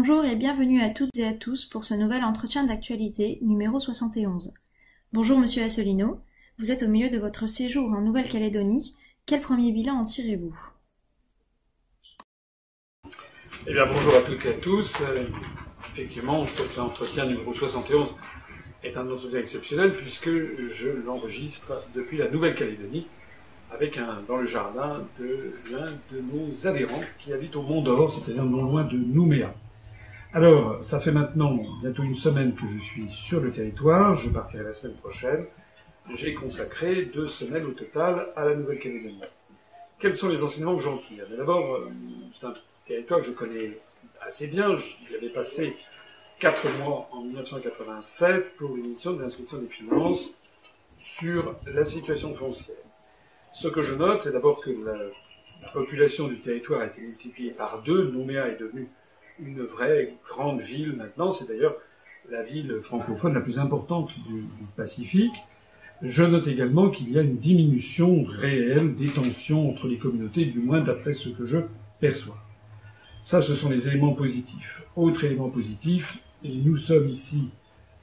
Bonjour et bienvenue à toutes et à tous pour ce nouvel entretien d'actualité numéro 71. Bonjour Monsieur Assolino, vous êtes au milieu de votre séjour en Nouvelle-Calédonie. Quel premier bilan en tirez-vous? Eh bien bonjour à toutes et à tous. Euh, effectivement, cet entretien numéro 71 est un entretien exceptionnel puisque je l'enregistre depuis la Nouvelle-Calédonie avec un, dans le jardin de l'un de nos adhérents qui habite au Mont d'Or, c'est-à-dire non loin de Nouméa. Alors, ça fait maintenant bientôt une semaine que je suis sur le territoire, je partirai la semaine prochaine. J'ai consacré deux semaines au total à la Nouvelle-Calédonie. Quels sont les enseignements que j'en tire? D'abord, euh, c'est un territoire que je connais assez bien. J'y avais passé quatre mois en 1987 pour une mission de l'inspection des finances sur la situation foncière. Ce que je note, c'est d'abord que la, population du territoire a été multipliée par deux. Nouméa est devenue une vraie grande ville maintenant. C'est d'ailleurs la ville francophone la plus importante du, Pacifique. Je note également qu'il y a une diminution réelle des tensions entre les communautés, du moins d'après ce que je perçois. Ça, ce sont les éléments positifs. Autre élément positif, nous sommes ici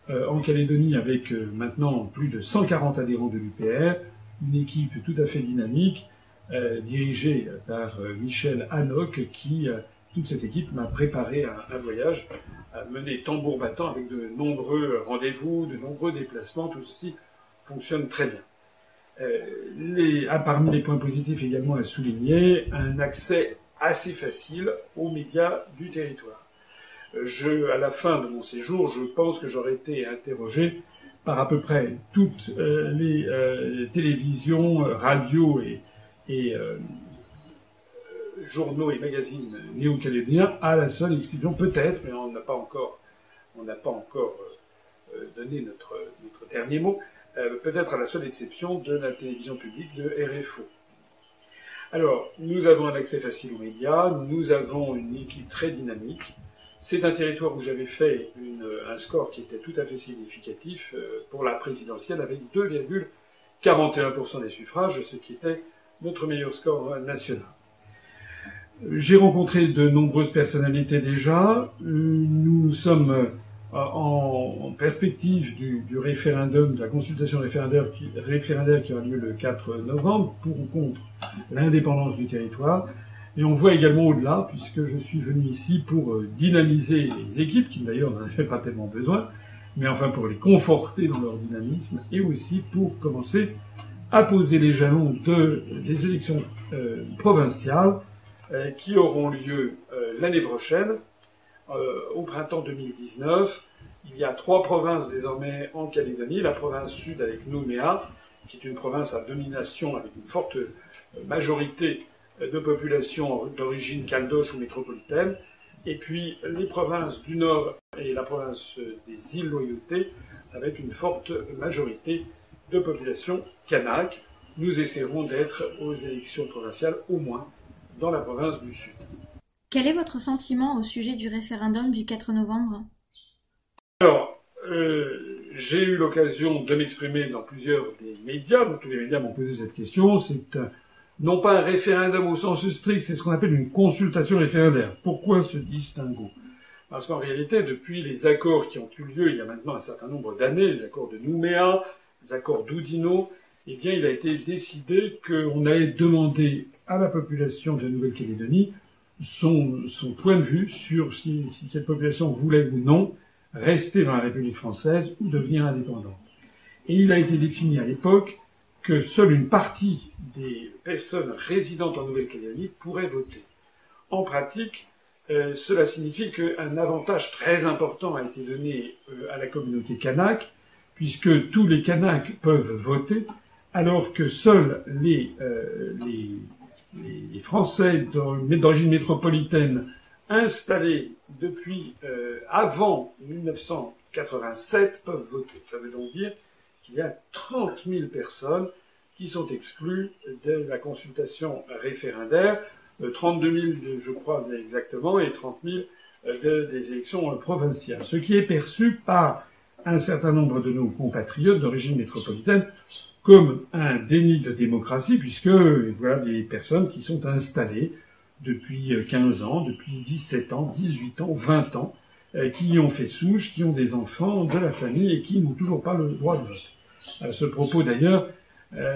euh, en Calédonie avec euh, maintenant plus de 140 adhérents de l'UPR une équipe tout à fait dynamique, euh, dirigée par Michel Hanoc, qui, toute cette équipe, m'a préparé un, un voyage mené tambour battant avec de nombreux rendez-vous, de nombreux déplacements. Tout ceci fonctionne très bien. Ah, parmi les points positifs également à souligner, un accès assez facile aux médias du territoire. À la fin de mon séjour, je pense que j'aurais été interrogé par à peu près toutes euh, les euh, télévisions, euh, radios et journaux et magazines néo-calédoniens, à la seule exception, peut-être, mais on n'a pas encore, on n'a pas encore donné notre, notre, dernier mot, peut-être à la seule exception de la télévision publique de RFO. Alors, nous avons un accès facile aux médias, nous avons une équipe très dynamique, c'est un territoire où j'avais fait un score qui était tout à fait significatif euh, pour la présidentielle avec 2,41% des suffrages, ce qui était notre meilleur score national. J'ai rencontré de nombreuses personnalités déjà. Nous sommes euh, en perspective du, référendum, de la consultation référendaire qui, aura lieu le 4 novembre pour ou contre l'indépendance du territoire. Et on voit également au-delà, puisque je suis venu ici pour euh, dynamiser les équipes, qui d'ailleurs n'en avaient pas tellement besoin, mais enfin pour les conforter dans leur dynamisme, et aussi pour commencer à poser les jalons de, des élections euh, provinciales qui auront lieu l'année prochaine, au printemps 2019. Il y a trois provinces désormais en Calédonie, la province sud avec Nouméa, qui est une province à domination avec une forte majorité de population d'origine caldoche ou métropolitaine, et puis les provinces du Nord et la province des îles Loyauté, avec une forte majorité de population kanak. Nous essaierons d'être aux élections provinciales au moins dans la province du Sud. Quel est votre sentiment au sujet du référendum du 4 novembre? Alors, euh, j'ai eu l'occasion de m'exprimer dans plusieurs des médias, tous les médias m'ont posé cette question. C'est non pas un référendum au sens strict, c'est ce qu'on appelle une consultation référendaire. Pourquoi ce distinguo? Parce qu'en réalité, depuis les accords qui ont eu lieu il y a maintenant un certain nombre d'années, les accords de Nouméa, les accords d'Oudinot, eh bien, il a été décidé qu'on allait demander à la population de Nouvelle-Calédonie son, point de vue sur si, si cette population voulait ou non rester dans la République française ou devenir indépendante. Et il a été défini à l'époque que seule une partie des personnes résidentes en Nouvelle-Calédonie pourraient voter. En pratique, euh, cela signifie qu'un avantage très important a été donné euh, à la communauté kanak, puisque tous les kanaks peuvent voter, alors que seuls les, euh, les, les Français d'origine métropolitaine installés depuis avant 1987 peuvent voter. Ça veut donc dire qu'il y a 30 000 personnes qui sont exclues de la consultation référendaire, 32 euh, 000, je crois exactement, et 30 000 euh, des élections euh, provinciales. Ce qui est perçu par un certain nombre de nos compatriotes d'origine métropolitaine comme un déni de démocratie, puisque voilà des personnes qui sont installées depuis 15 ans, depuis 17 ans, 18 ans, 20 ans, qui ont fait souche, qui ont des enfants de la famille et qui n'ont toujours pas le droit de vote. À ce propos d'ailleurs,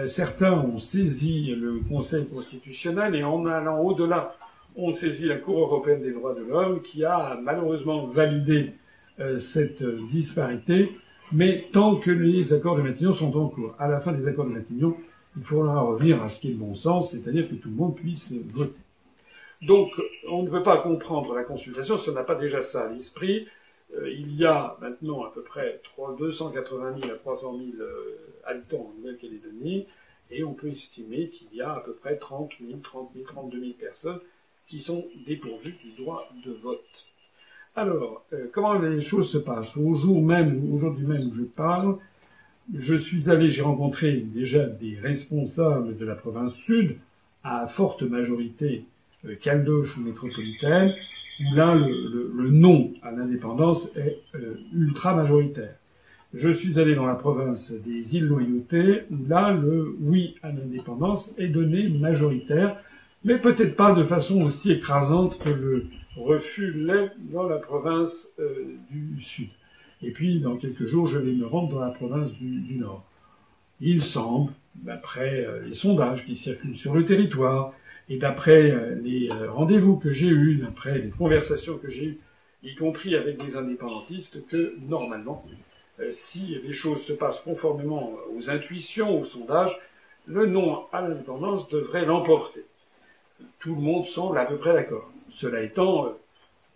certains ont saisi le Conseil constitutionnel et en allant au-delà, ont saisi la Cour européenne des droits de l'homme qui a malheureusement validé cette disparité mais tant que les accords de Matignon sont en cours. À la fin des accords de Matignon, il faudra revenir à ce qui est le bon sens, c'est-à-dire que tout le monde puisse voter. Donc, on ne peut pas comprendre la consultation si on n'a pas déjà ça à l'esprit. Euh, il y a maintenant à peu près 280 000 à 300 000 euh, habitants en Nouvelle-Calédonie, et on peut estimer qu'il y a à peu près 30 000, 30 000, 32 000 personnes qui sont dépourvues du droit de vote. Alors, euh, comment les choses se passent? Au jour même, aujourd'hui même où je parle, je suis allé, j'ai rencontré déjà des responsables de la province sud, à forte majorité euh, caldoche ou métropolitaine, où là, le, non à l'indépendance est euh, ultra majoritaire. Je suis allé dans la province des îles Loyauté, où là, le oui à l'indépendance est donné majoritaire, mais peut-être pas de façon aussi écrasante que le refus l'est dans la province euh, du Sud. Et puis, dans quelques jours, je vais me rendre dans la province du, Nord. Il semble, d'après euh, les sondages qui circulent sur le territoire, et d'après euh, les rendez-vous que j'ai eus, d'après les conversations que j'ai eues, y compris avec des indépendantistes, que normalement, si les choses se passent conformément aux intuitions, aux sondages, le non à l'indépendance devrait l'emporter. Tout le monde semble à peu près d'accord. Cela étant, euh,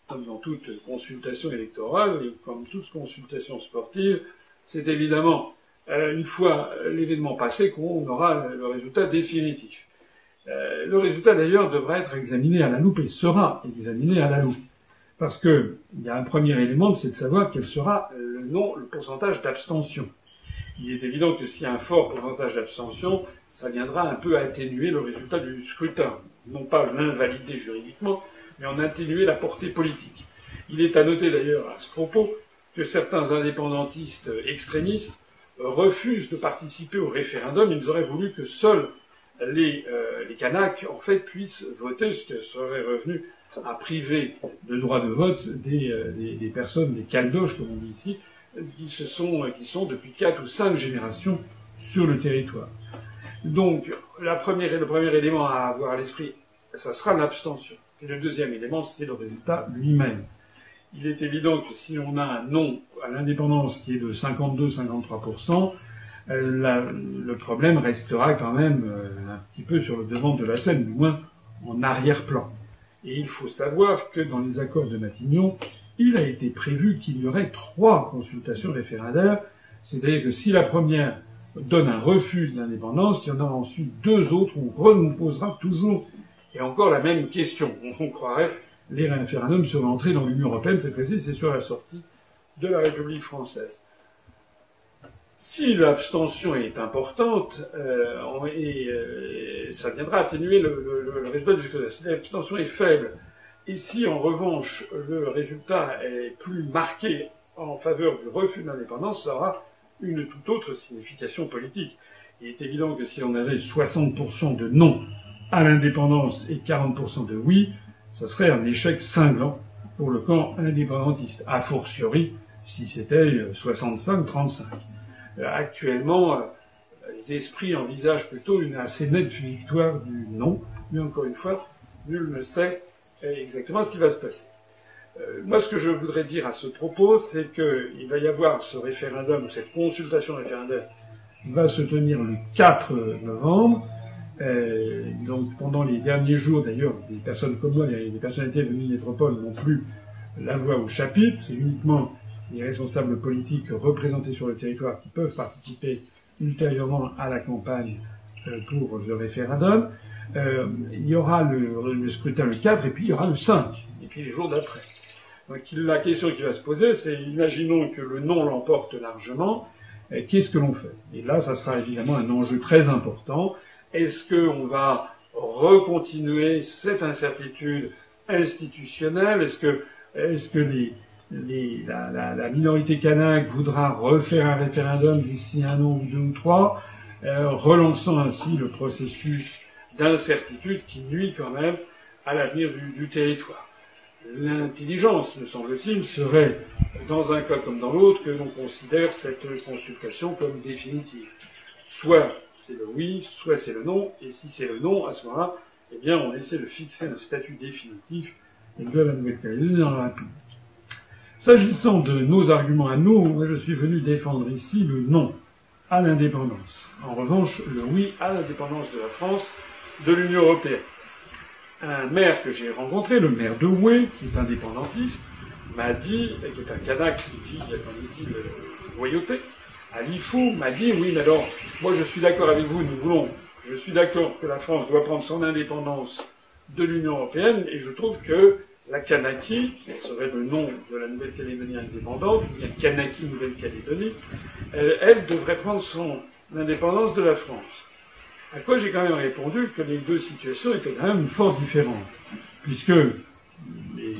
comme dans toute consultation électorale, et comme toute consultation sportive, c'est évidemment euh, une fois l'événement passé qu'on aura le résultat définitif. Euh, le résultat d'ailleurs devra être examiné à la loupe et sera examiné à la loupe. Parce que il y a un premier élément, c'est de savoir quel sera le, le pourcentage d'abstention. Il est évident que s'il y a un fort pourcentage d'abstention, ça viendra un peu atténuer le résultat du scrutin. Non pas l'invalider juridiquement, mais en atténuer la portée politique. Il est à noter d'ailleurs à ce propos que certains indépendantistes extrémistes refusent de participer au référendum. Ils auraient voulu que seuls les, euh, Kanaks, en fait, puissent voter, ce qui serait revenu à priver de droit de vote des, euh, des, personnes, des caldoches, comme on dit ici, qui, se sont, qui sont depuis quatre ou cinq générations sur le territoire. Donc, le premier élément à avoir à l'esprit, ça sera l'abstention. Et le deuxième élément, c'est le résultat lui-même. Il est évident que si on a un non à l'indépendance qui est de 52-53%, euh, le problème restera quand même euh, un petit peu sur le devant de la scène, du moins en arrière-plan. Et il faut savoir que dans les accords de Matignon, il a été prévu qu'il y aurait trois consultations référendaires, c'est-à-dire que si la première donne un refus de l'indépendance, il y en a ensuite deux autres où on reposera toujours et encore la même question. On croirait les référendums sur l'entrée dans l'Union européenne, cette fois-ci, c'est sur la sortie de la République française. Si l'abstention est importante, euh, euh, ça viendra atténuer le, le, résultat du scrutin. Si l'abstention est faible, et si en revanche le résultat est plus marqué en faveur du refus de l'indépendance, ça aura une toute autre signification politique. Il est évident que si on avait 60% de non à l'indépendance et 40% de oui, ça serait un échec cinglant pour le camp indépendantiste. A fortiori, si c'était 65-35. Euh, actuellement, euh, les esprits envisagent plutôt une assez nette victoire du non, mais encore une fois, nul ne sait exactement ce qui va se passer. Euh, moi, ce que je voudrais dire à ce propos, c'est qu'il va y avoir ce référendum, cette consultation référendaire va se tenir le 4 novembre. Euh, donc pendant les derniers jours, d'ailleurs, des personnes comme moi, des personnalités venues de métropole n'ont plus la voix au chapitre. C'est uniquement les responsables politiques représentés sur le territoire qui peuvent participer ultérieurement à la campagne euh, pour le référendum. Il y aura le, le, scrutin le 4 et puis il y aura le 5, et puis les jours d'après. Donc la question qui va se poser, c'est imaginons que le non l'emporte largement, qu'est-ce que l'on fait? Et là, ça sera évidemment un enjeu très important. Est-ce qu'on va recontinuer cette incertitude institutionnelle? Est-ce que, la, minorité kanak voudra refaire un référendum d'ici un an ou deux ou trois, euh, relançant ainsi le processus d'incertitude qui nuit quand même à l'avenir du, territoire? L'intelligence, me semble-t-il, serait, dans un cas comme dans l'autre, que l'on considère cette consultation comme définitive. Soit c'est le oui, soit c'est le non, et si c'est le non, à ce moment-là, eh bien, on essaie de fixer un statut définitif de la Nouvelle-Calédonie dans. S'agissant de nos arguments à nous, je suis venu défendre ici le non à l'indépendance. En revanche, le oui à l'indépendance de la France de l'Union européenne. Un maire que j'ai rencontré, le maire de Houé, qui est indépendantiste, m'a dit, qui est un Kanak qui vit comme ici le loyauté, à l'IFO, m'a dit, oui, mais alors, moi je suis d'accord avec vous, nous voulons, je suis d'accord que la France doit prendre son indépendance de l'Union européenne, et je trouve que la Kanaki, qui serait le nom de la Nouvelle-Calédonie indépendante, y a Kanaki Nouvelle-Calédonie, elle, elle, devrait prendre son indépendance de la France. À quoi j'ai quand même répondu que les deux situations étaient quand même fort différentes, puisque les,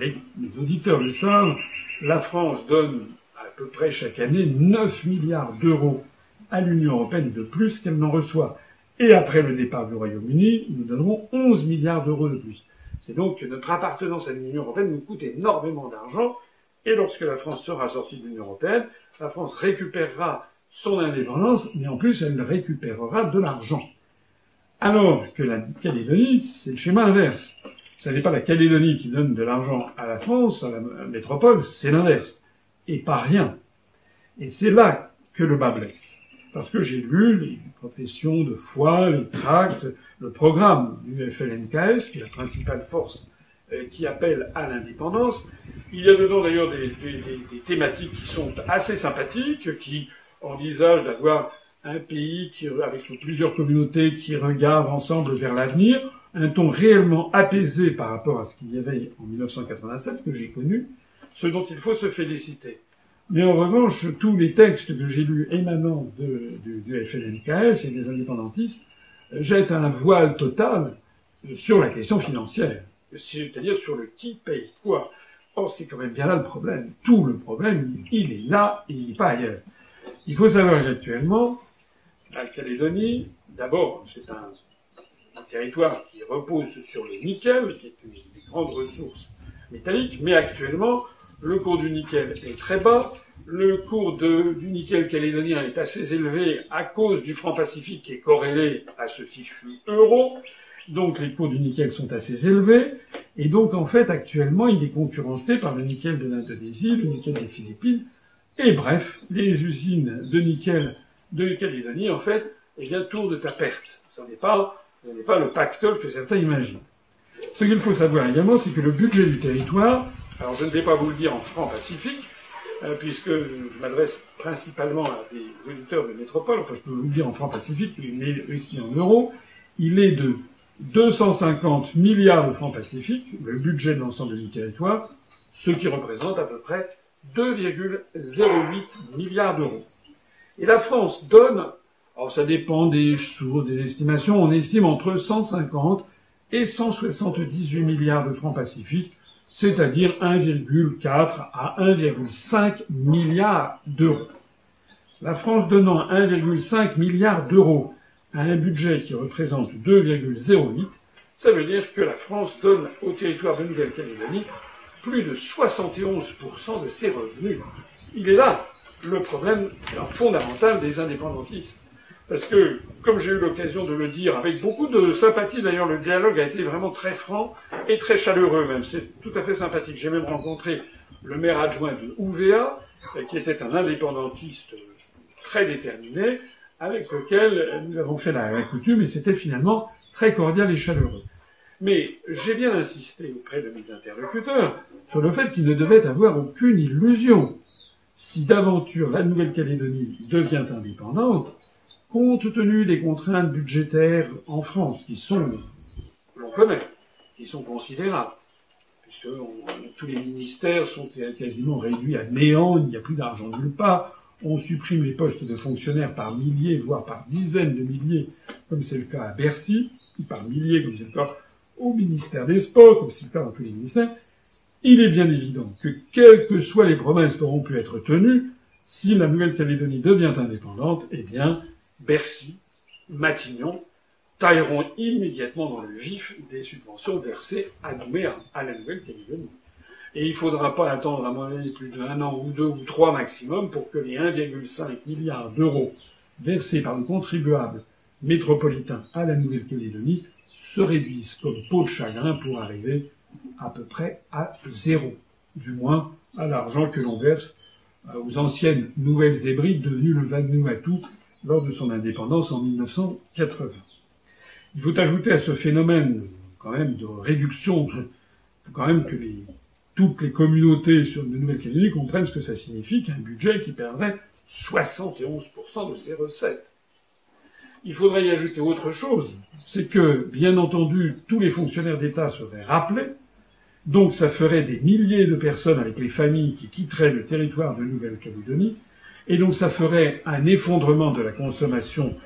les, auditeurs le savent, la France donne à peu près chaque année 9 milliards d'euros à l'Union européenne de plus qu'elle n'en reçoit. Et après le départ du Royaume-Uni, nous donnerons 11 milliards d'euros de plus. C'est donc que notre appartenance à l'Union européenne nous coûte énormément d'argent, et lorsque la France sera sortie de l'Union européenne, la France récupérera son indépendance, mais en plus elle récupérera de l'argent. Alors que la Calédonie, c'est le schéma inverse. Ce n'est pas la Calédonie qui donne de l'argent à la France, à la métropole, c'est l'inverse. Et pas rien. Et c'est là que le bas blesse parce que j'ai lu les professions de foi, les tracts, le programme du FLNKS, qui est la principale force euh, qui appelle à l'indépendance. Il y a dedans d'ailleurs des, des, thématiques qui sont assez sympathiques, qui envisagent d'avoir un pays qui, avec plusieurs communautés qui regardent ensemble vers l'avenir, un ton réellement apaisé par rapport à ce qu'il y avait en 1987, que j'ai connu, ce dont il faut se féliciter. Mais en revanche, tous les textes que j'ai lus émanant du, FLNKS et des indépendantistes jettent un voile total sur la question financière, c'est-à-dire sur le qui paye quoi. Or, c'est quand même bien là le problème. Tout le problème, il est là et il n'est pas ailleurs. Il faut savoir qu'actuellement, la Calédonie, d'abord, c'est un, territoire qui repose sur le nickel, qui est une des grandes ressources métalliques, mais actuellement, le cours du nickel est très bas, le cours du nickel calédonien est assez élevé à cause du franc pacifique qui est corrélé à ce fichu euro. Donc les cours du nickel sont assez élevés. Et donc en fait actuellement il est concurrencé par le nickel de l'Indonésie, le nickel des Philippines. Et bref, les usines de nickel de Calédonie en fait, eh bien tournent à perte. Ce n'est pas, le pactole que certains imaginent. Ce qu'il faut savoir également, c'est que le budget du territoire, alors je ne vais pas vous le dire en franc pacifique, euh, puisque je m'adresse principalement à des auditeurs de métropole, enfin je peux vous le dire en franc pacifique, mais aussi en euros, il est de 250 milliards de francs pacifiques, le budget de l'ensemble du territoire, ce qui représente à peu près 2,08 milliards d'euros. Et la France donne, alors ça dépend des sources, des estimations, on estime entre 150 et 178 milliards de francs pacifiques c'est-à-dire 1,4 à 1,5 milliard d'euros. La France donnant 1,5 milliard d'euros à un budget qui représente 2,08, ça veut dire que la France donne au territoire de Nouvelle-Calédonie plus de 71% de ses revenus. Il est là le problème fondamental des indépendantistes. Parce que, comme j'ai eu l'occasion de le dire, avec beaucoup de sympathie, d'ailleurs le dialogue a été vraiment très franc et très chaleureux même, c'est tout à fait sympathique. J'ai même rencontré le maire adjoint de Ouvéa, qui était un indépendantiste très déterminé, avec lequel nous avons fait la, coutume, et c'était finalement très cordial et chaleureux. Mais j'ai bien insisté auprès de mes interlocuteurs sur le fait qu'il ne devait avoir aucune illusion. Si d'aventure la Nouvelle-Calédonie devient indépendante, compte tenu des contraintes budgétaires en France, qui sont, l'on connaît, qui sont considérables, puisque tous les ministères sont quasiment réduits à néant, il n'y a plus d'argent nulle part, on supprime les postes de fonctionnaires par milliers, voire par dizaines de milliers, comme c'est le cas à Bercy, par milliers, comme c'est le cas au ministère des Sports, comme c'est le cas dans tous les ministères, il est bien évident que quelles que soient les promesses qui auront pu être tenues, si la Nouvelle-Calédonie devient indépendante, eh bien, Bercy, Matignon, tailleront immédiatement dans le vif des subventions versées à la Nouvelle-Calédonie. Et il ne faudra pas attendre à mon plus d'un an ou deux ou trois maximum pour que les 1,5 milliards d'euros versés par le contribuable métropolitain à la Nouvelle-Calédonie se réduisent comme peau de chagrin pour arriver à peu près à zéro, du moins à l'argent que l'on verse euh, aux anciennes Nouvelles Hébrides devenues le Vanuatu lors de son indépendance en 1980. Il faut ajouter à ce phénomène quand même de réduction, il faut quand même que toutes les communautés sur de Nouvelle-Calédonie comprennent ce que ça signifie qu'un budget qui perdrait 71% de ses recettes. Il faudrait y ajouter autre chose, c'est que, bien entendu, tous les fonctionnaires d'État seraient rappelés, donc ça ferait des milliers de personnes avec les familles qui quitteraient le territoire de Nouvelle-Calédonie, et donc ça ferait un effondrement de la consommation,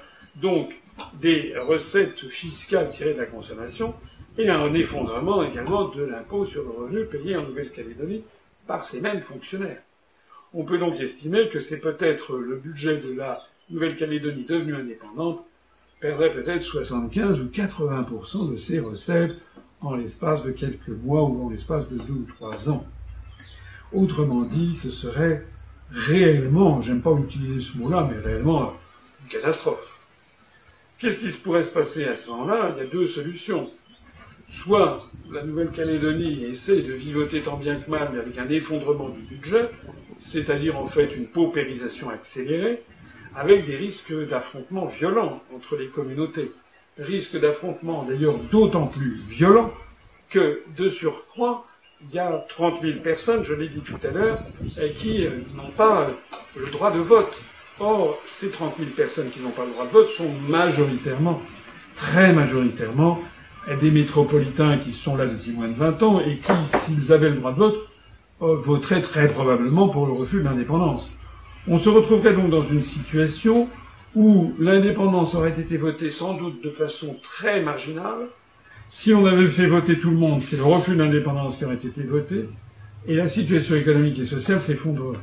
donc des recettes fiscales tirées de la consommation, et un effondrement également de l'impôt sur le revenu payé en Nouvelle-Calédonie par ces mêmes fonctionnaires. On peut donc estimer que c'est peut-être le budget de la Nouvelle-Calédonie devenue indépendante perdrait peut-être 75 ou 80% de ses recettes en l'espace de quelques mois ou en l'espace de deux ou trois ans. Autrement dit, ce serait réellement, j'aime pas utiliser ce mot-là, mais réellement une catastrophe. Qu'est-ce qui pourrait se passer à ce moment-là? Il y a deux solutions. Soit la Nouvelle-Calédonie essaie de vivoter tant bien que mal, mais avec un effondrement du budget, c'est-à-dire en fait une paupérisation accélérée, avec des risques d'affrontements violents entre les communautés. Risques d'affrontements d'ailleurs d'autant plus violents que, de surcroît, il y a 30 000 personnes, je l'ai dit tout à l'heure, qui euh, n'ont pas euh, le droit de vote. Or, ces 30 000 personnes qui n'ont pas le droit de vote sont majoritairement, très majoritairement, des métropolitains qui sont là depuis moins de 20 ans et qui, s'ils avaient le droit de vote, euh, voteraient très probablement pour le refus de l'indépendance. On se retrouverait donc dans une situation où l'indépendance aurait été votée sans doute de façon très marginale. Si on avait fait voter tout le monde, c'est le refus de l'indépendance qui aurait été voté, et la situation économique et sociale s'effondrerait.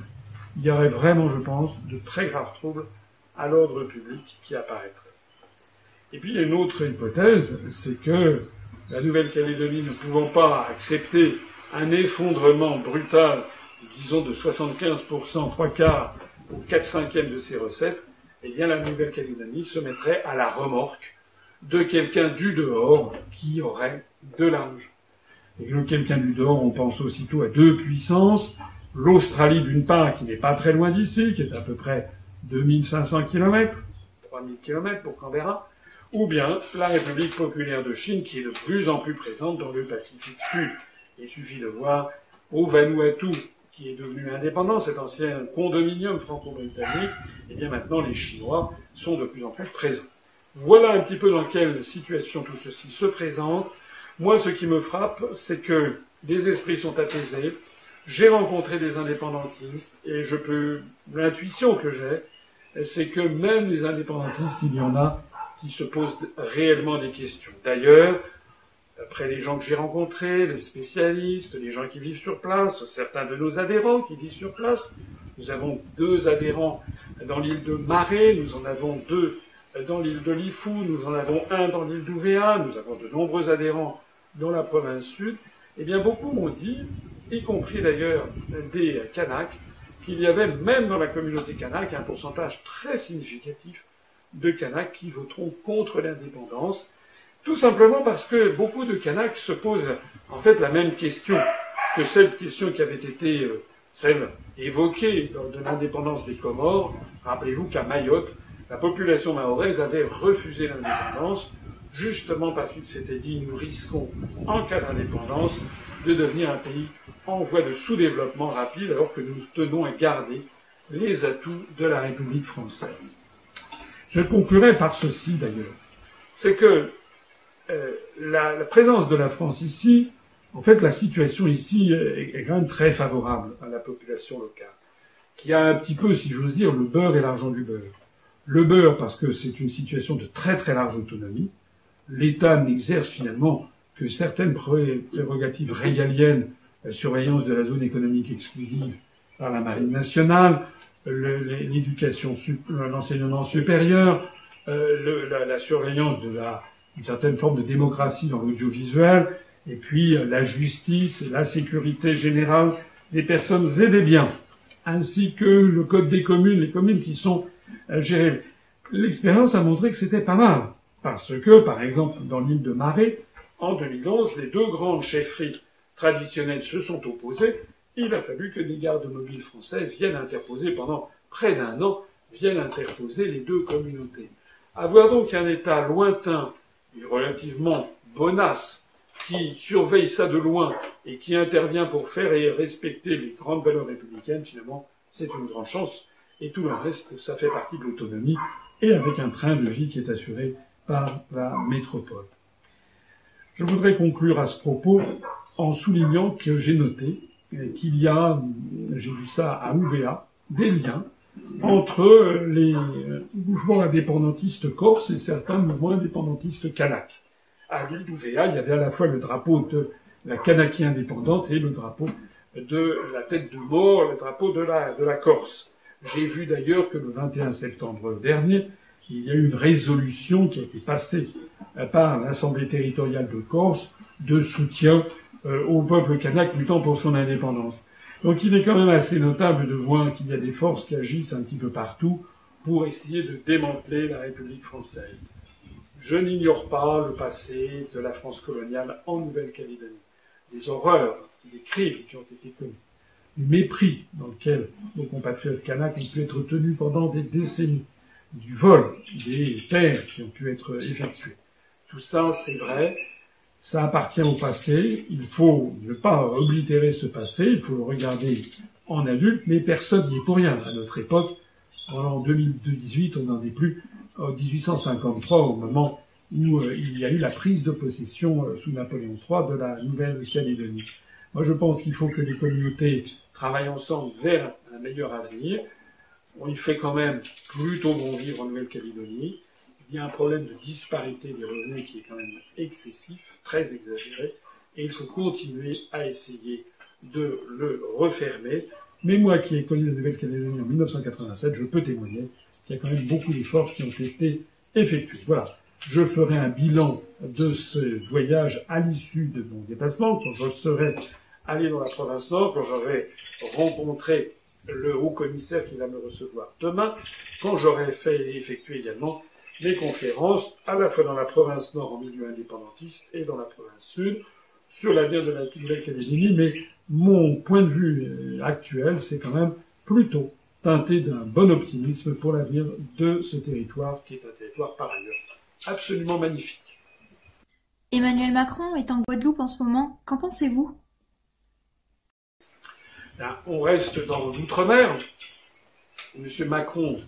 Il y aurait vraiment, je pense, de très graves troubles à l'ordre public qui apparaîtraient. Et puis il y a une autre hypothèse, c'est que la Nouvelle-Calédonie ne pouvant pas accepter un effondrement brutal, disons de 75%, trois quarts ou quatre cinquièmes de ses recettes, eh bien la Nouvelle-Calédonie se mettrait à la remorque de quelqu'un du dehors qui aurait de l'argent. Et que quelqu'un du dehors, on pense aussitôt à deux puissances, l'Australie d'une part, qui n'est pas très loin d'ici, qui est à peu près 2500 km, 3000 km pour Canberra, ou bien la République populaire de Chine, qui est de plus en plus présente dans le Pacifique Sud. Il suffit de voir au Vanuatu, qui est devenu indépendant, cet ancien condominium franco-britannique, et eh bien maintenant les Chinois sont de plus en plus présents. Voilà un petit peu dans quelle situation tout ceci se présente. Moi, ce qui me frappe, c'est que des esprits sont apaisés. J'ai rencontré des indépendantistes et je peux, l'intuition que j'ai, c'est que même les indépendantistes, il y en a qui se posent réellement des questions. D'ailleurs, D'après les gens que j'ai rencontrés, les spécialistes, les gens qui vivent sur place, certains de nos adhérents qui vivent sur place, nous avons deux adhérents dans l'île de Marais, nous en avons deux dans l'île de Lifou, nous en avons un dans l'île d'Ouvéa, nous avons de nombreux adhérents dans la province sud. Eh bien, beaucoup m'ont dit, y compris d'ailleurs des Kanaks, qu'il y avait même dans la communauté kanak un pourcentage très significatif de Kanaks qui voteront contre l'indépendance tout simplement parce que beaucoup de Kanaks se posent en fait la même question que cette question qui avait été euh, celle évoquée de l'indépendance des Comores. Rappelez-vous qu'à Mayotte, la population mahoraise avait refusé l'indépendance justement parce qu'il s'était dit nous risquons, en cas d'indépendance, de devenir un pays en voie de sous-développement rapide alors que nous tenons à garder les atouts de la République française. Je conclurai par ceci d'ailleurs. C'est que euh, la, présence de la France ici, en fait, la situation ici est, quand même très favorable à la population locale, qui a un petit peu, si j'ose dire, le beurre et l'argent du beurre. Le beurre parce que c'est une situation de très très large autonomie. L'État n'exerce finalement que certaines prérogatives régaliennes, la surveillance de la zone économique exclusive par la Marine nationale, l'éducation, l'enseignement supérieur, euh, la, la, surveillance de la une certaine forme de démocratie dans l'audiovisuel, et puis euh, la justice, la sécurité générale des personnes et des biens, ainsi que le code des communes, les communes qui sont euh, gérées. L'expérience a montré que c'était pas mal, parce que, par exemple, dans l'île de Marais, en 2011, les deux grandes chefferies traditionnelles se sont opposées. Il a fallu que des gardes mobiles françaises viennent interposer pendant près d'un an, viennent interposer les deux communautés. Avoir donc un État lointain relativement bonasse qui surveille ça de loin et qui intervient pour faire et respecter les grandes valeurs républicaines, finalement, c'est une grande chance. Et tout le reste, ça fait partie de l'autonomie et avec un train de vie qui est assuré par la métropole. Je voudrais conclure à ce propos en soulignant que j'ai noté qu'il y a, j'ai vu ça à Ouvéa, des liens entre les mouvements indépendantistes corses et certains mouvements indépendantistes kanaks. À l'île d'Ouvéa, il y avait à la fois le drapeau de la Kanaki indépendante et le drapeau de la tête de mort, le drapeau de la, Corse. J'ai vu d'ailleurs que le 21 septembre dernier, il y a eu une résolution qui a été passée par l'Assemblée territoriale de Corse de soutien euh, au peuple kanak luttant pour son indépendance. Donc il est quand même assez notable de voir qu'il y a des forces qui agissent un petit peu partout pour essayer de démanteler la République française. Je n'ignore pas le passé de la France coloniale en Nouvelle-Calédonie, les horreurs, les crimes qui ont été commis, le mépris dans lequel nos compatriotes kanaks ont pu être tenus pendant des décennies, du vol des terres qui ont pu être effectuées. Tout ça, c'est vrai, ça appartient au passé, il faut ne pas oblitérer ce passé, il faut le regarder en adulte, mais personne n'y est pour rien. À notre époque, en 2018, on n'en est plus en 1853, au moment où euh, il y a eu la prise de possession euh, sous Napoléon III de la Nouvelle-Calédonie. Moi, je pense qu'il faut que les communautés travaillent ensemble vers un meilleur avenir. On y fait quand même plutôt bon vivre en Nouvelle-Calédonie il y a un problème de disparité des revenus qui est quand même excessif, très exagéré, et il faut continuer à essayer de le refermer. Mais moi qui ai connu la Nouvelle-Calédonie en 1987, je peux témoigner qu'il y a quand même beaucoup d'efforts qui ont été effectués. Voilà. Je ferai un bilan de ce voyage à l'issue de mon déplacement, quand je serai allé dans la province Nord, quand j'aurai rencontré le haut commissaire qui va me recevoir demain, quand j'aurai fait effectuer également les conférences, à la fois dans la province nord en milieu indépendantiste et dans la province sud, sur l'avenir de la Nouvelle-Calédonie, mais mon point de vue euh, actuel, c'est quand même plutôt teinté d'un bon optimisme pour l'avenir de ce territoire, qui est un territoire par ailleurs absolument magnifique. Emmanuel Macron est en Guadeloupe en ce moment. Qu'en pensez-vous? On reste dans l'outre-mer. Monsieur Macron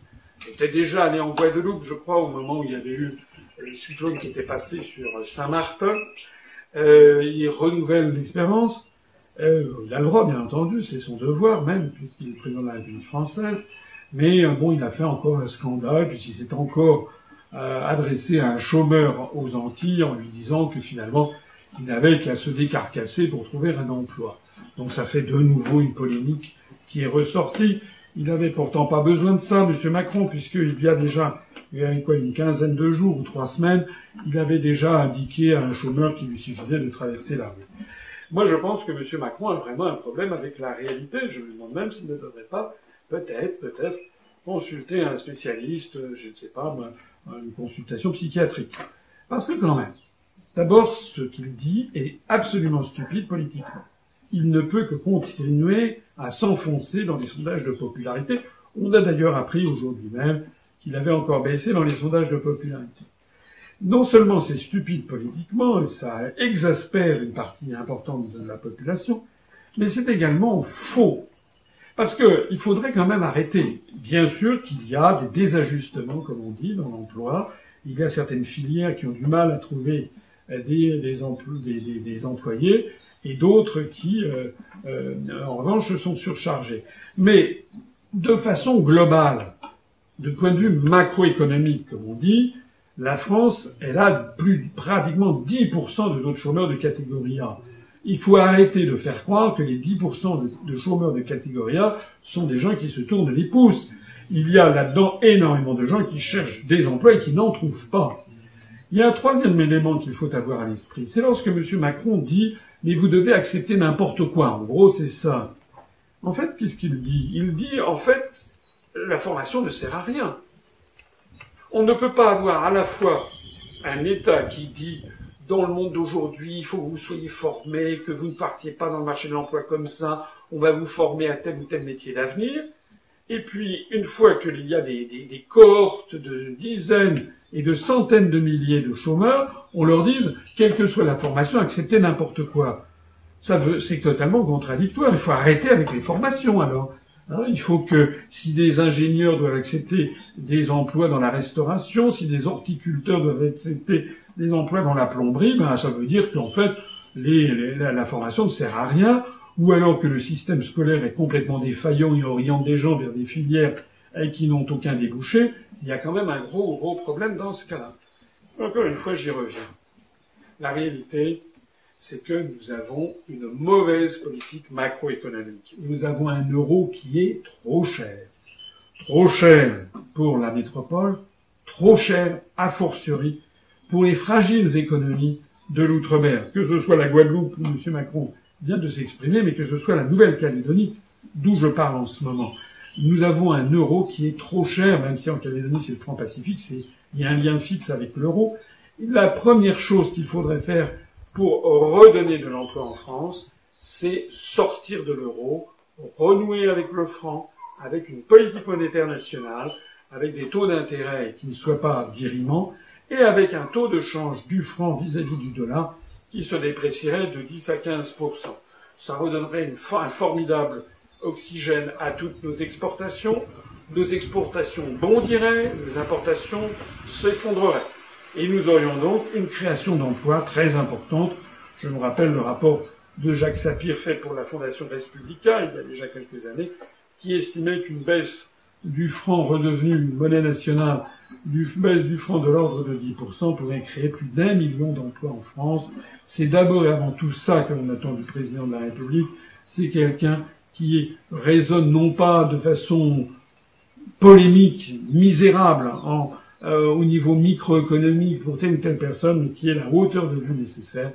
était déjà allé en Guadeloupe, je crois, au moment où il y avait eu le cyclone qui était passé sur Saint-Martin. Euh, il renouvelle l'expérience. Euh, il a le droit, bien entendu, c'est son devoir même, puisqu'il est président de la République française. Mais euh, bon, il a fait encore un scandale, puisqu'il s'est encore euh, adressé à un chômeur aux Antilles en lui disant que finalement, il n'avait qu'à se décarcasser pour trouver un emploi. Donc ça fait de nouveau une polémique qui est ressortie. Il n'avait pourtant pas besoin de ça, M. Macron, puisqu'il y a déjà il y a une quinzaine de jours ou trois semaines, il avait déjà indiqué à un chômeur qu'il lui suffisait de traverser la rue. Moi, je pense que M. Macron a vraiment un problème avec la réalité. Je me demande même s'il ne devrait pas, peut-être, peut-être, consulter un spécialiste, je ne sais pas, une consultation psychiatrique. Parce que quand même, d'abord, ce qu'il dit est absolument stupide politiquement il ne peut que continuer à s'enfoncer dans les sondages de popularité. On a d'ailleurs appris aujourd'hui même qu'il avait encore baissé dans les sondages de popularité. Non seulement c'est stupide politiquement, et ça exaspère une partie importante de la population, mais c'est également faux. Parce qu'il faudrait quand même arrêter. Bien sûr qu'il y a des désajustements, comme on dit, dans l'emploi. Il y a certaines filières qui ont du mal à trouver des, des employés et d'autres qui, euh, euh, en revanche, sont surchargés. Mais de façon globale, de point de vue macroéconomique, comme on dit, la France, elle a plus pratiquement 10% de notre chômeurs de catégorie A. Il faut arrêter de faire croire que les 10% de, de, chômeurs de catégorie A sont des gens qui se tournent les pouces. Il y a là-dedans énormément de gens qui cherchent des emplois et qui n'en trouvent pas. Il y a un troisième élément qu'il faut avoir à l'esprit. C'est lorsque M. Macron dit mais vous devez accepter n'importe quoi. En gros, c'est ça. En fait, qu'est-ce qu'il dit? Il dit en fait la formation ne sert à rien. On ne peut pas avoir à la fois un État qui dit dans le monde d'aujourd'hui, il faut que vous soyez formés, que vous ne partiez pas dans le marché de l'emploi comme ça, on va vous former à tel ou tel métier d'avenir. Et puis, une fois qu'il y a des, cohortes de dizaines et de centaines de milliers de chômeurs, on leur dise, quelle que soit la formation, acceptez n'importe quoi. Ça c'est totalement contradictoire. Il faut arrêter avec les formations, alors. Hein, il faut que si des ingénieurs doivent accepter des emplois dans la restauration, si des horticulteurs doivent accepter des emplois dans la plomberie, ben ça veut dire qu'en fait la, formation ne sert à rien, ou alors que le système scolaire est complètement défaillant et oriente des gens vers des filières qui n'ont aucun débouché. Il y a quand même un gros gros problème dans ce cas-là. Encore une fois, j'y reviens. La réalité, c'est que nous avons une mauvaise politique macroéconomique. Nous avons un euro qui est trop cher. Trop cher pour la métropole, trop cher a fortiori pour les fragiles économies de l'outre-mer, que ce soit la Guadeloupe où M. Macron vient de s'exprimer, mais que ce soit la Nouvelle-Calédonie, d'où je parle en ce moment. Nous avons un euro qui est trop cher, même si en Calédonie c'est le franc pacifique, c'est, il y a un lien fixe avec l'euro. La première chose qu'il faudrait faire pour redonner de l'emploi en France, c'est sortir de l'euro, renouer avec le franc, avec une politique monétaire nationale, avec des taux d'intérêt qui ne soient pas dirimants, et avec un taux de change du franc vis-à-vis du dollar qui se déprécierait de 10 à 15% Ça redonnerait un formidable oxygène à toutes nos exportations. Nos exportations bondiraient, nos importations s'effondreraient. Et nous aurions donc une création d'emplois très importante. Je me rappelle le rapport de Jacques Sapir fait pour la Fondation Respublica il y a déjà quelques années, qui estimait qu'une baisse du franc redevenu une monnaie nationale, du baisse du franc de l'ordre de 10% pourrait créer plus d'un million d'emplois en France. C'est d'abord et avant tout ça que l'on attend du président de la République. C'est quelqu'un qui raisonne non pas de façon polémique, misérable, en, euh, au niveau microéconomique pour telle ou telle personne, mais qui est la hauteur de vue nécessaire.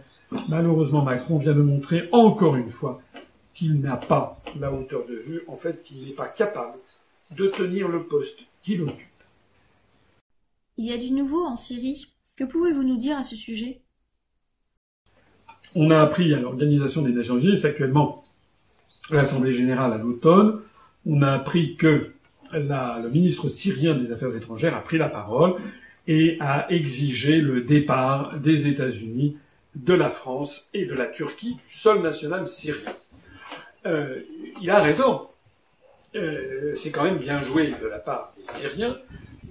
Malheureusement, Macron vient de montrer encore une fois qu'il n'a pas la hauteur de vue, en fait qu'il n'est pas capable de tenir le poste qu'il occupe. Il y a du nouveau en Syrie. Que pouvez-vous nous dire à ce sujet? On a appris à l'Organisation des Nations Unies, c'est l'Assemblée générale à l'automne, on a appris que le ministre syrien des Affaires étrangères a pris la parole et a exigé le départ des États-Unis, de la France et de la Turquie du sol national syrien. Euh, il a raison. Euh, c'est quand même bien joué de la part des Syriens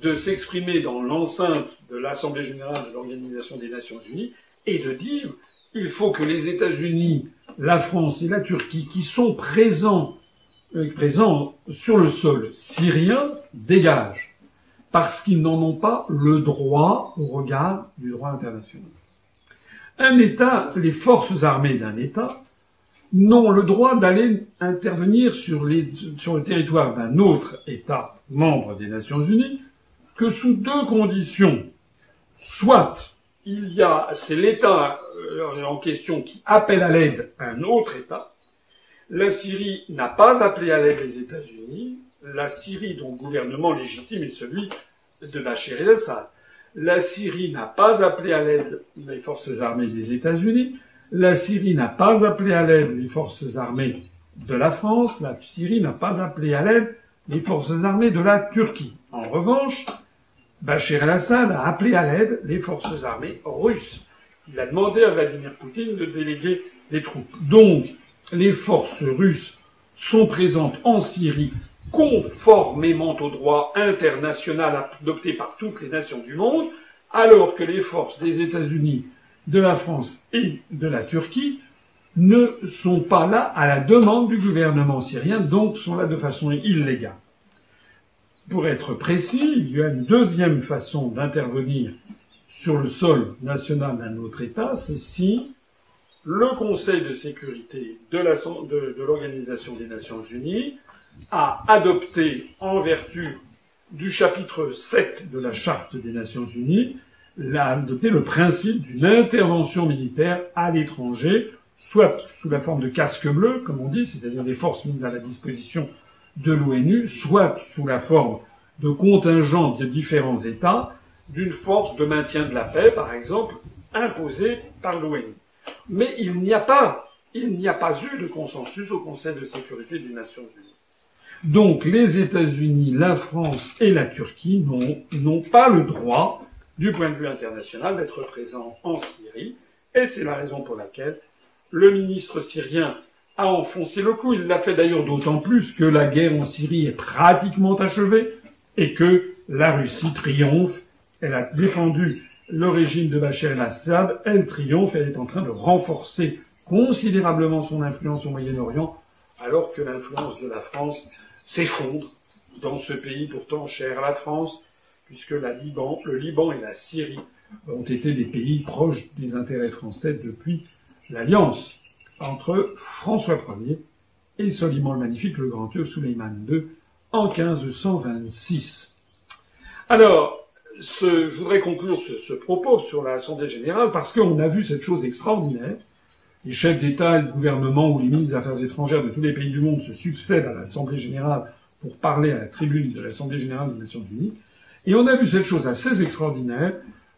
de s'exprimer dans l'enceinte de l'Assemblée générale de l'Organisation des Nations Unies et de dire il faut que les États-Unis, la France et la Turquie, qui sont présents euh, sur le sol syrien dégagent, parce qu'ils n'en ont pas le droit au regard du droit international. Un État, les forces armées d'un État, n'ont le droit d'aller intervenir sur le territoire d'un autre État membre des Nations Unies que sous deux conditions. Soit il y a, c'est l'État euh, en question qui appelle à l'aide un autre État, la Syrie n'a pas appelé à l'aide les États-Unis. La Syrie, dont le gouvernement légitime, est celui de Bachar el-Assad. La Syrie n'a pas appelé à l'aide les forces armées des États-Unis. La Syrie n'a pas appelé à l'aide les forces armées de la France. La Syrie n'a pas appelé à l'aide les forces armées de la Turquie. En revanche, Bachar el-Assad a appelé à l'aide les forces armées russes. Il a demandé à Vladimir Poutine de déléguer des troupes. Donc, les forces russes sont présentes en Syrie conformément au droit international adopté par toutes les nations du monde, alors que les forces des États-Unis, de la France et de la Turquie ne sont pas là à la demande du gouvernement syrien, donc sont là de façon illégale. Pour être précis, il y a une deuxième façon d'intervenir sur le sol national d'un autre État, c'est si le Conseil de sécurité de l'Organisation des Nations Unies a adopté, en vertu du chapitre 7 de la Charte des Nations Unies, adopté le principe d'une intervention militaire à l'étranger, soit sous la forme de casques bleus, comme on dit, c'est-à-dire des forces mises à la disposition de l'ONU, soit sous la forme de contingents de différents États, d'une force de maintien de la paix, par exemple, imposée par l'ONU. Mais il n'y a pas, il n'y a pas eu de consensus au Conseil de sécurité des Nations Unies. Donc les États-Unis, la France et la Turquie n'ont pas le droit, du point de vue international, d'être présents en Syrie, et c'est la raison pour laquelle le ministre syrien a enfoncé le coup. Il l'a fait d'ailleurs d'autant plus que la guerre en Syrie est pratiquement achevée et que la Russie triomphe. Elle a défendu le régime de Bachar el-Assad, elle triomphe, elle est en train de renforcer considérablement son influence au Moyen-Orient, alors que l'influence de la France s'effondre dans ce pays pourtant cher à la France, puisque le Liban et la Syrie ont été des pays proches des intérêts français depuis l'alliance entre François Ier et Soliman le Magnifique, le grand Turc Suleiman II, en 1526. Alors, je voudrais conclure ce, propos sur l'Assemblée générale parce qu'on a vu cette chose extraordinaire. Les chefs d'État de gouvernement ou les ministres des Affaires étrangères de tous les pays du monde se succèdent à l'Assemblée générale pour parler à la tribune de l'Assemblée générale des Nations unies. Et on a vu cette chose assez extraordinaire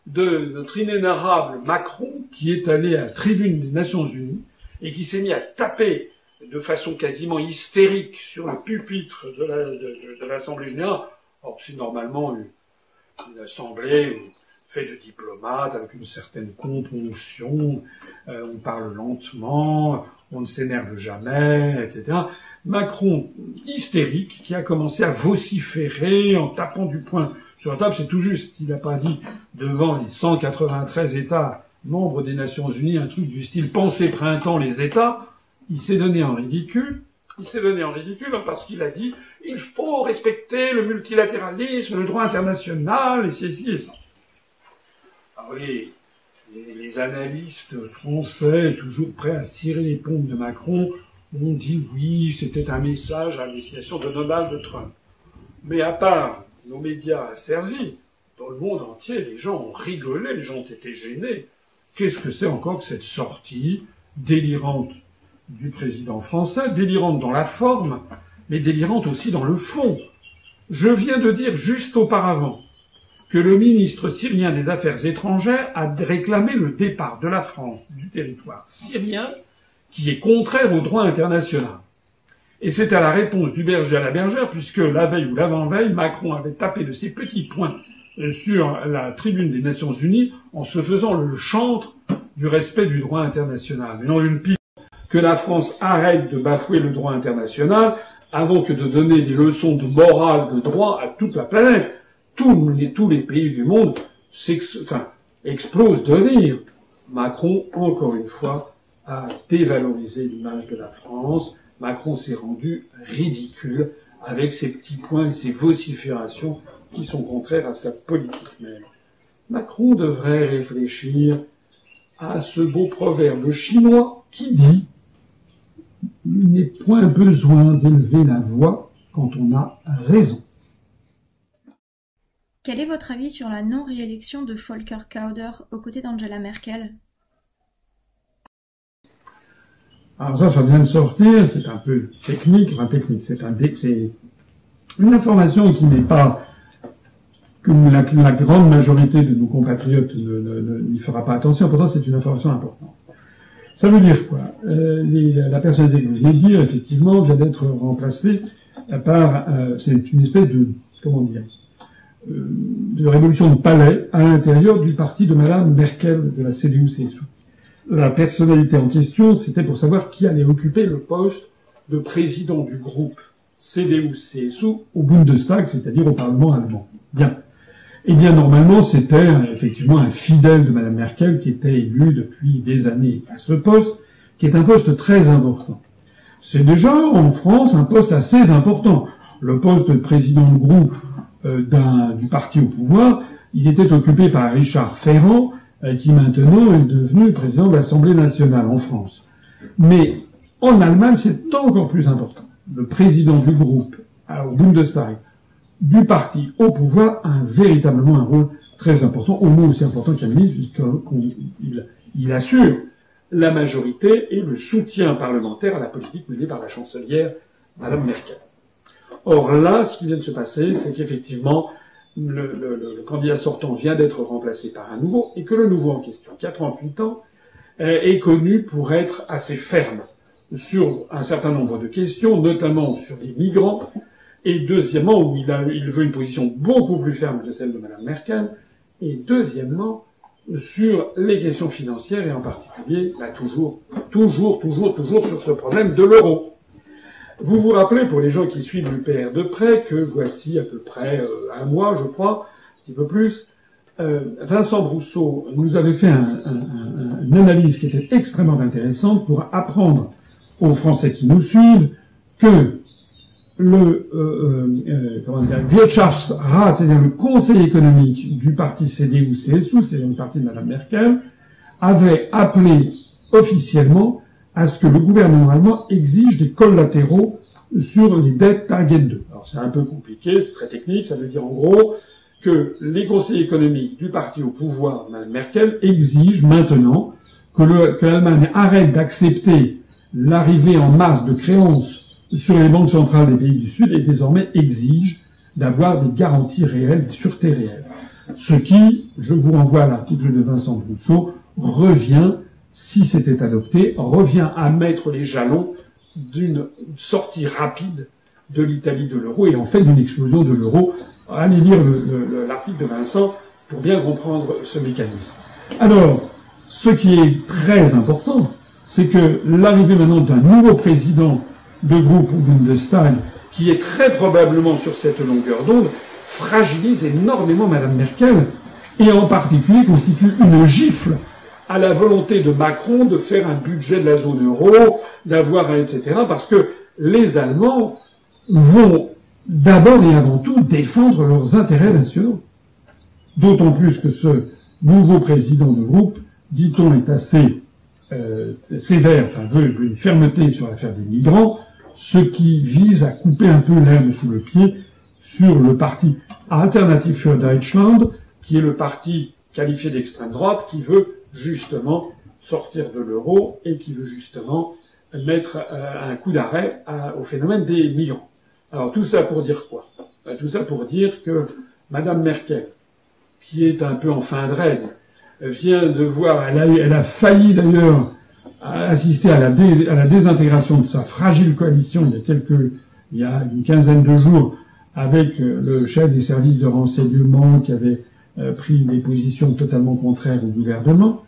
de notre inénarrable Macron qui est allé à la tribune des Nations unies et qui s'est mis à taper de façon quasiment hystérique sur le pupitre de l'Assemblée la, générale. Or, c'est normalement une, une assemblée faite de diplomates avec une certaine componction, euh, on parle lentement, on ne s'énerve jamais, etc. Macron, hystérique, qui a commencé à vociférer en tapant du poing sur la table, c'est tout juste, il n'a pas dit devant les 193 États membres des Nations Unies un truc du style pensez printemps les États, il s'est donné en ridicule, il s'est donné en ridicule parce qu'il a dit il faut respecter le multilatéralisme, le droit international, et ceci et ça. Ah oui, les, les, analystes français, toujours prêts à cirer les pompes de Macron, ont dit oui, c'était un message à destination de Donald Trump. Mais à part nos médias asservis, dans le monde entier, les gens ont rigolé, les gens ont été gênés. Qu'est-ce que c'est encore que cette sortie délirante du président français, délirante dans la forme, mais délirante aussi dans le fond? Je viens de dire juste auparavant que le ministre syrien des Affaires étrangères a réclamé le départ de la France du territoire syrien qui est contraire au droit international. Et c'est à la réponse du berger à la bergère, puisque la veille ou l'avant-veille, Macron avait tapé de ses petits poings sur la tribune des Nations Unies en se faisant le chantre du respect du droit international. Mais non une pire que la France arrête de bafouer le droit international avant que de donner des leçons de morale, de droit à toute la planète. Tous les, tous les pays du monde explosent de rire. Macron, encore une fois, a dévalorisé l'image de la France. Macron s'est rendu ridicule avec ses petits points et ses vociférations qui sont contraires à sa politique même. Macron devrait réfléchir à ce beau proverbe chinois qui dit il n'est point besoin d'élever la voix quand on a raison. Quel est votre avis sur la non-réélection de Volker Kauder aux côtés d'Angela Merkel? Alors ça, ça vient de sortir, c'est un peu technique, enfin technique, c'est un c'est une information qui n'est pas que la, grande majorité de nos compatriotes n'y fera pas attention, pourtant c'est une information importante. Ça veut dire quoi? Euh, La personnalité que vous venez de dire, effectivement, vient d'être remplacée par... Euh, c'est une espèce de... comment dire euh, de révolution de palais à l'intérieur du parti de Madame Merkel de la CDU-CSU. La personnalité en question, c'était pour savoir qui allait occuper le poste de président du groupe CDU-CSU au Bundestag, c'est-à-dire au Parlement allemand. Bien. Eh bien, normalement, c'était effectivement un fidèle de Mme Merkel qui était élu depuis des années à ce poste, qui est un poste très important. C'est déjà en France un poste assez important. Le poste de président de groupe euh, du parti au pouvoir, il était occupé par Richard Ferrand, euh, qui maintenant est devenu président de l'Assemblée nationale en France. Mais en Allemagne, c'est encore plus important. Le président du groupe au Bundestag, du parti au pouvoir a véritablement un rôle très important, au moins aussi important qu'un ministre, puisqu'il il assure la majorité et le soutien parlementaire à la politique menée par la chancelière, Madame Merkel. Or là, ce qui vient de se passer, c'est qu'effectivement, le, le, candidat sortant vient d'être remplacé par un nouveau, et que le nouveau en question, qui a 38 ans, est connu pour être assez ferme sur un certain nombre de questions, notamment sur les migrants, et deuxièmement, où il, a, il veut une position beaucoup plus ferme que celle de Mme Merkel, et deuxièmement, sur les questions financières, et en particulier, là, toujours, toujours, toujours, toujours sur ce problème de l'euro. Vous vous rappelez, pour les gens qui suivent l'UPR de près, que voici à peu près euh, un mois, je crois, un petit peu plus, euh, Vincent Brousseau nous avait fait un, un, une analyse qui était extrêmement intéressante pour apprendre aux Français qui nous suivent que le euh, euh, Wirtschaftsrat, c'est-à-dire le Conseil économique du parti CDU-CSU, c'est-à-dire une partie de Mme Merkel, avait appelé officiellement à ce que le gouvernement allemand exige des collatéraux sur les dettes Target 2. Alors c'est un peu compliqué, c'est très technique, ça veut dire en gros que les conseils économiques du parti au pouvoir, Mme Merkel, exigent maintenant que l'Allemagne arrête d'accepter l'arrivée en masse de créances sur les banques centrales des pays du Sud et désormais exige d'avoir des garanties réelles, des sûretés réelles. Ce qui, je vous renvoie à l'article de Vincent Rousseau, revient, si c'était adopté, revient à mettre les jalons d'une sortie rapide de l'Italie de l'euro et en fait d'une explosion de l'euro. Allez lire l'article de Vincent pour bien comprendre ce mécanisme. Alors, ce qui est très important, c'est que l'arrivée maintenant d'un nouveau président de groupe Bundestag, qui est très probablement sur cette longueur d'onde, fragilise énormément Madame Merkel, et en particulier constitue une gifle à la volonté de Macron de faire un budget de la zone euro, d'avoir, etc., parce que les Allemands vont d'abord et avant tout défendre leurs intérêts nationaux. D'autant plus que ce nouveau président de groupe, dit-on, est assez euh, sévère, enfin veut une fermeté sur l'affaire des migrants, ce qui vise à couper un peu l'herbe sous le pied sur le parti Alternative für Deutschland, qui est le parti qualifié d'extrême droite, qui veut justement sortir de l'euro et qui veut justement mettre euh, un coup d'arrêt au phénomène des migrants. Alors tout ça pour dire quoi? Ben, Tout ça pour dire que Madame Merkel, qui est un peu en fin de règne, vient de voir, elle a, elle a failli d'ailleurs la, à la désintégration de sa fragile coalition il y a quelques, il y a une quinzaine de jours, avec euh, le chef des services de renseignement qui avait euh, pris des positions totalement contraires au gouvernement.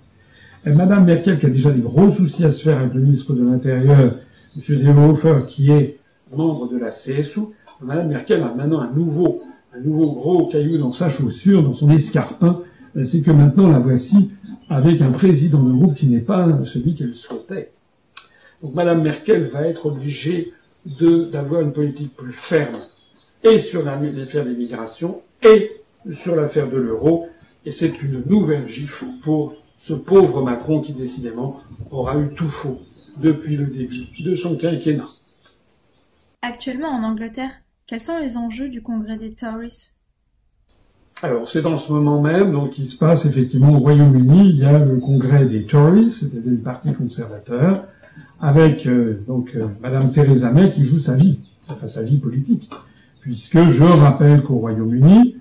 Et Madame Merkel, qui a déjà des gros soucis à se faire avec le ministre de l'Intérieur, M. Seehofer, qui est membre de la CSU, Madame Merkel a maintenant un nouveau, un nouveau gros caillou dans sa chaussure, dans son escarpin, c'est que maintenant la voici avec un président de groupe qui n'est pas celui qu'elle souhaitait. Donc Madame Merkel va être obligée d'avoir une politique plus ferme et sur l'affaire des migrations et sur l'affaire de l'euro. Et c'est une nouvelle gifle pour ce pauvre Macron qui décidément aura eu tout faux depuis le début de son quinquennat. Actuellement en Angleterre, quels sont les enjeux du congrès des Tories? Alors, c'est dans ce moment même, donc, il se passe effectivement au Royaume-Uni, il y a le congrès des Tories, c'est-à-dire du Parti conservateur, avec euh, donc euh, Madame Theresa May qui joue sa vie, enfin sa vie politique, puisque je rappelle qu'au Royaume-Uni,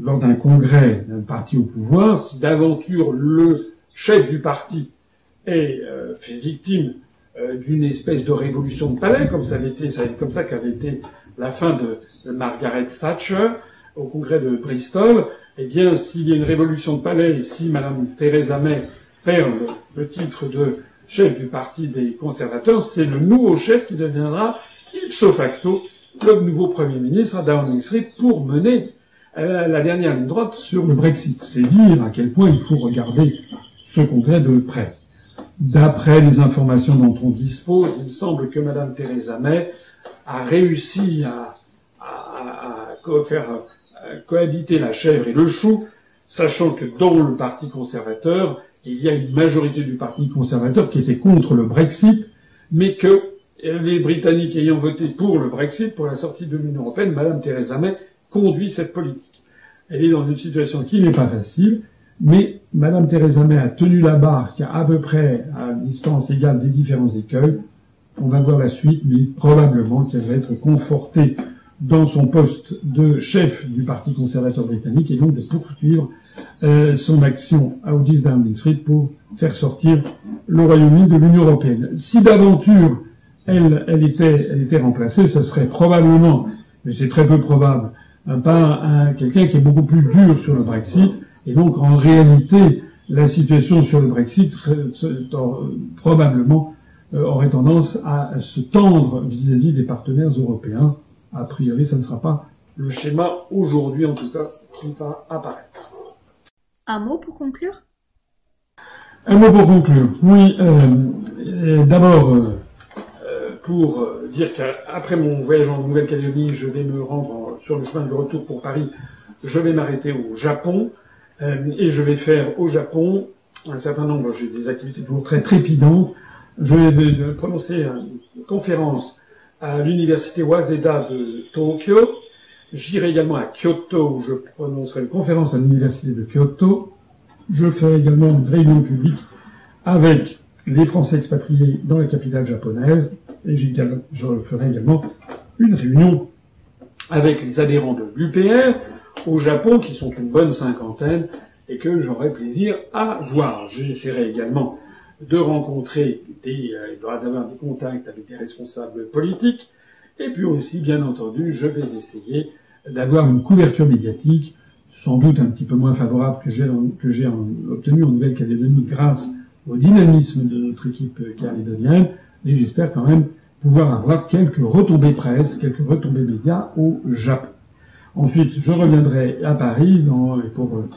lors d'un congrès d'un parti au pouvoir, si d'aventure le chef du parti est euh, fait victime d'une espèce de révolution de palais, comme ça avait été, ça comme ça qu'avait été la fin de Margaret Thatcher, au congrès de Bristol, eh bien, s'il y a une révolution de palais si Madame Theresa May perd le, titre de chef du parti des conservateurs, c'est le nouveau chef qui deviendra ipso facto le nouveau Premier ministre à Downing Street pour mener euh, la dernière ligne droite sur le Brexit. C'est dire à quel point il faut regarder ce congrès de près. D'après les informations dont on dispose, il semble que Madame Theresa May a réussi à, à faire cohabiter la chèvre et le chou, sachant que dans le Parti conservateur, il y a une majorité du Parti conservateur qui était contre le Brexit, mais que les Britanniques ayant voté pour le Brexit, pour la sortie de l'Union européenne, Madame Theresa May conduit cette politique. Elle est dans une situation qui n'est pas facile, mais Madame Theresa May a tenu la barque à peu près à distance égale des différents écueils. On va voir la suite, mais probablement qu'elle va être confortée dans son poste de chef du Parti conservateur britannique et donc de poursuivre euh, son action à 10 Downing Street pour faire sortir le Royaume-Uni de l'Union européenne. Si d'aventure elle, était, remplacée, ce serait probablement, mais c'est très peu probable, un, quelqu'un qui est beaucoup plus dur sur le Brexit. Et donc, en réalité, la situation sur le Brexit probablement euh, aurait tendance à se tendre vis-à-vis des partenaires européens. A priori, ça ne sera pas le schéma aujourd'hui, en tout cas, qui va apparaître. Un mot pour conclure? Un mot pour conclure. Oui, euh, d'abord, euh, pour euh, dire qu'après mon voyage en Nouvelle-Calédonie, je vais me rendre sur le chemin de retour pour Paris. Je vais m'arrêter au Japon euh, et je vais faire au Japon un certain nombre, j'ai des activités toujours très trépidantes. Je vais prononcer une conférence à l'université Waseda de Tokyo. J'irai également à Kyoto où je prononcerai une conférence à l'université de Kyoto. Je ferai également une réunion publique avec les Français expatriés dans la capitale japonaise, et je ferai également une réunion avec les adhérents de l'UPR au Japon, qui sont une bonne cinquantaine, et que j'aurai plaisir à voir. J'essaierai également de rencontrer des, euh, d'avoir des contacts avec des responsables politiques, et puis aussi, bien entendu, je vais essayer d'avoir une couverture médiatique, sans doute un petit peu moins favorable que j'ai, que j'ai obtenu en Nouvelle-Calédonie grâce au dynamisme de notre équipe calédonienne, et j'espère quand même pouvoir avoir quelques retombées presse, quelques retombées médias au Japon. Ensuite, je reviendrai à Paris dans, pour euh,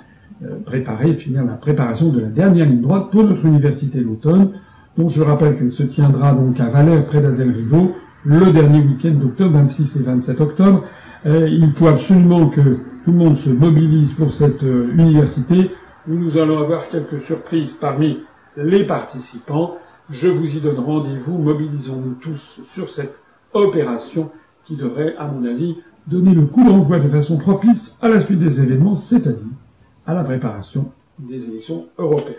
préparer, finir la préparation de la dernière ligne droite pour notre université d'automne, dont je rappelle qu'elle se tiendra donc à Valère, près d'Azel Rideau, le dernier week-end d'octobre, 26 et 27 octobre. Euh, il faut absolument que tout le monde se mobilise pour cette euh, université, nous allons avoir quelques surprises parmi les participants. Je vous y donne rendez-vous. Mobilisons-nous tous sur cette opération qui devrait, à mon avis, donner le coup d'envoi de façon propice à la suite des événements, c'est-à-dire à la préparation des élections européennes.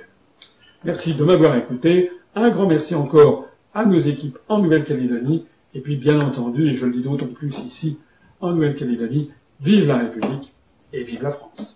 Merci de m'avoir écouté. Un grand merci encore à nos équipes en Nouvelle-Calédonie. Et puis, bien entendu, et je le dis d'autant plus ici, en Nouvelle-Calédonie, vive la République et vive la France.